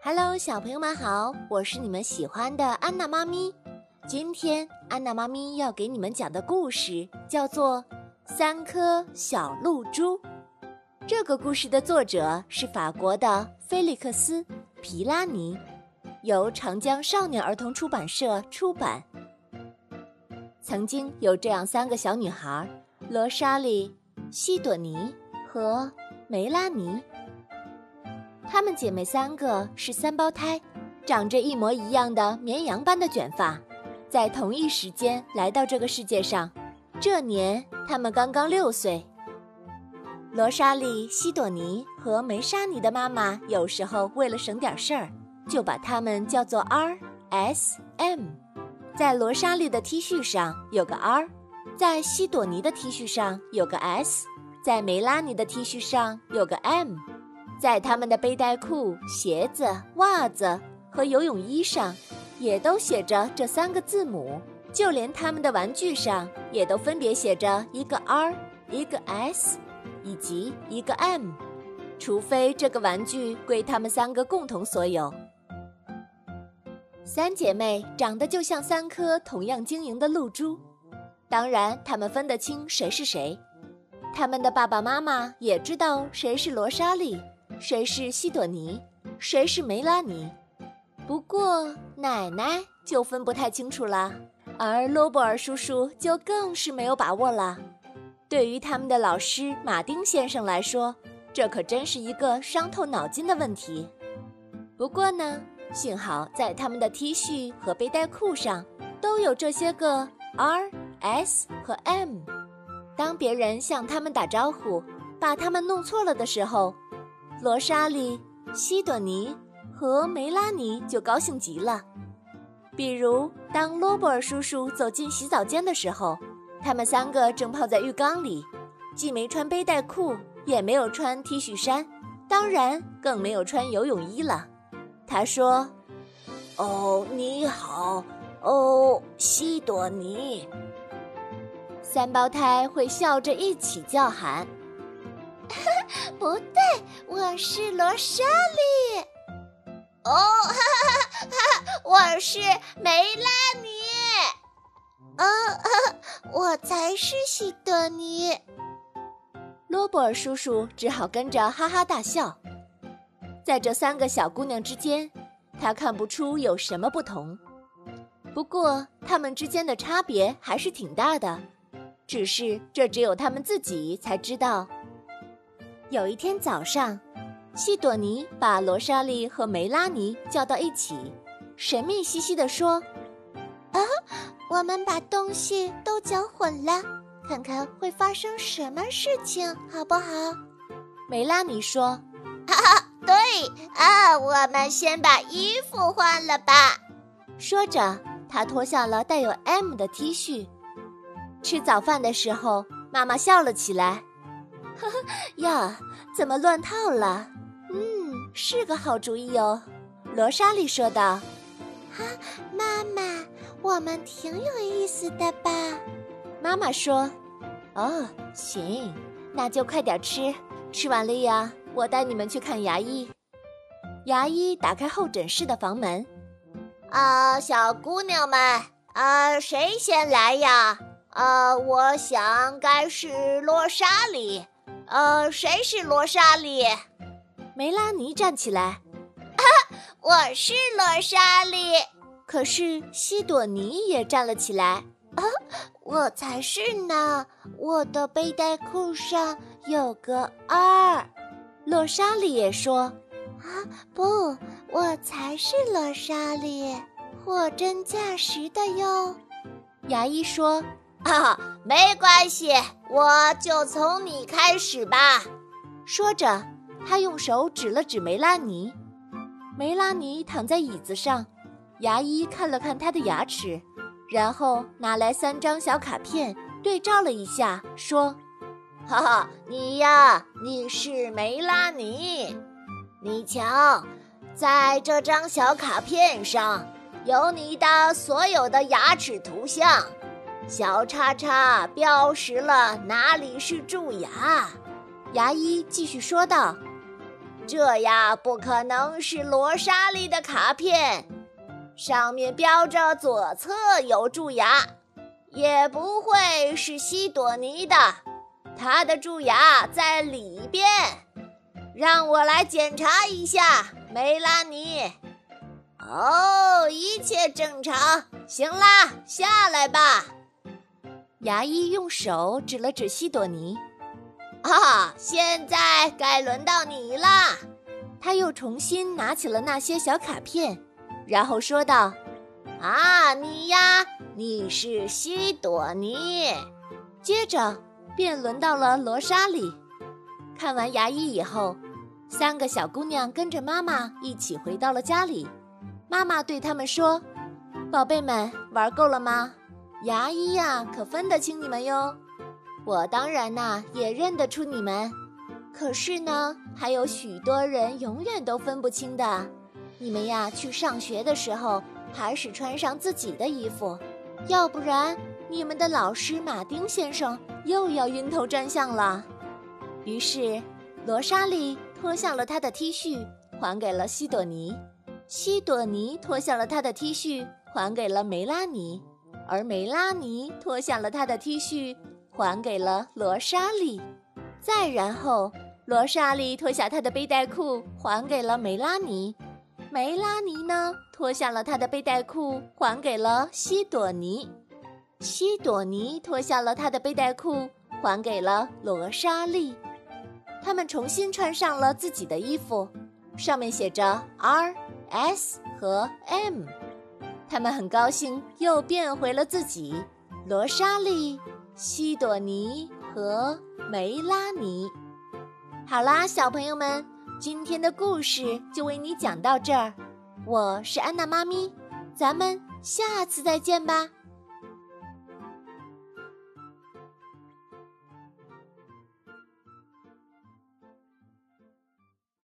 Hello，小朋友们好，我是你们喜欢的安娜妈咪。今天安娜妈咪要给你们讲的故事叫做《三颗小露珠》。这个故事的作者是法国的菲利克斯·皮拉尼，由长江少年儿童出版社出版。曾经有这样三个小女孩：罗莎莉、西朵尼和梅拉尼。她们姐妹三个是三胞胎，长着一模一样的绵羊般的卷发，在同一时间来到这个世界上。这年她们刚刚六岁。罗莎莉、西朵尼和梅莎尼的妈妈有时候为了省点事儿，就把她们叫做 R、S、M。在罗莎莉的 T 恤上有个 R，在西朵尼的 T 恤上有个 S，在梅拉尼的 T 恤上有个 M。在他们的背带裤、鞋子、袜子和游泳衣上，也都写着这三个字母。就连他们的玩具上，也都分别写着一个 R、一个 S，以及一个 M。除非这个玩具归他们三个共同所有。三姐妹长得就像三颗同样晶莹的露珠，当然，她们分得清谁是谁。他们的爸爸妈妈也知道谁是罗莎莉。谁是西朵尼，谁是梅拉尼？不过奶奶就分不太清楚了，而罗伯尔叔叔就更是没有把握了。对于他们的老师马丁先生来说，这可真是一个伤透脑筋的问题。不过呢，幸好在他们的 T 恤和背带裤上都有这些个 R、S 和 M。当别人向他们打招呼，把他们弄错了的时候，罗莎莉、西朵尼和梅拉尼就高兴极了。比如，当罗伯尔叔叔走进洗澡间的时候，他们三个正泡在浴缸里，既没穿背带裤，也没有穿 T 恤衫，当然更没有穿游泳衣了。他说：“哦，你好，哦，西朵尼。”三胞胎会笑着一起叫喊。不对，我是罗莎莉。哦，哈哈哈哈！我是梅拉尼。哦，我才是西多尼。罗伯尔叔叔只好跟着哈哈大笑。在这三个小姑娘之间，他看不出有什么不同。不过，她们之间的差别还是挺大的，只是这只有她们自己才知道。有一天早上，西朵尼把罗莎莉和梅拉尼叫到一起，神秘兮兮地说：“啊，我们把东西都搅混了，看看会发生什么事情，好不好？”梅拉尼说：“哈哈，对啊，我们先把衣服换了吧。”说着，她脱下了带有 M 的 T 恤。吃早饭的时候，妈妈笑了起来。呵 呵呀，怎么乱套了？嗯，是个好主意哦。罗莎莉说道。啊，妈妈，我们挺有意思的吧？妈妈说。哦，行，那就快点吃。吃完了呀，我带你们去看牙医。牙医打开候诊室的房门。啊，小姑娘们，啊，谁先来呀？啊，我想该是罗莎莉。呃，谁是罗莎莉？梅拉尼站起来。啊，我是罗莎莉。可是西朵尼也站了起来。啊，我才是呢！我的背带裤上有个二。罗莎莉也说。啊，不，我才是罗莎莉，货真价实的哟。牙医说。啊，没关系，我就从你开始吧。说着，他用手指了指梅拉尼。梅拉尼躺在椅子上，牙医看了看他的牙齿，然后拿来三张小卡片对照了一下，说：“ 哈哈，你呀，你是梅拉尼。你瞧，在这张小卡片上有你的所有的牙齿图像。”小叉叉标识了哪里是蛀牙，牙医继续说道：“这呀不可能是罗莎莉的卡片，上面标着左侧有蛀牙，也不会是西朵尼的，他的蛀牙在里边。让我来检查一下，梅拉尼。哦，一切正常。行啦，下来吧。牙医用手指了指西朵尼。啊，现在该轮到你啦！他又重新拿起了那些小卡片，然后说道：“啊，你呀，你是西朵尼。”接着便轮到了罗莎莉。看完牙医以后，三个小姑娘跟着妈妈一起回到了家里。妈妈对他们说：“宝贝们，玩够了吗？牙医呀，可分得清你们哟。”我当然呐也认得出你们，可是呢，还有许多人永远都分不清的。你们呀，去上学的时候还是穿上自己的衣服，要不然你们的老师马丁先生又要晕头转向了。于是，罗莎莉脱下了她的 T 恤，还给了西朵尼；西朵尼脱下了她的 T 恤，还给了梅拉尼；而梅拉尼脱下了她的 T 恤。还给了罗莎莉，再然后，罗莎莉脱下她的背带裤，还给了梅拉尼。梅拉尼呢，脱下了她的背带裤，还给了西朵尼。西朵尼脱下了她的背带裤，还给了罗莎莉。他们重新穿上了自己的衣服，上面写着 R、S 和 M。他们很高兴，又变回了自己。罗莎莉。西朵尼和梅拉尼，好啦，小朋友们，今天的故事就为你讲到这儿。我是安娜妈咪，咱们下次再见吧。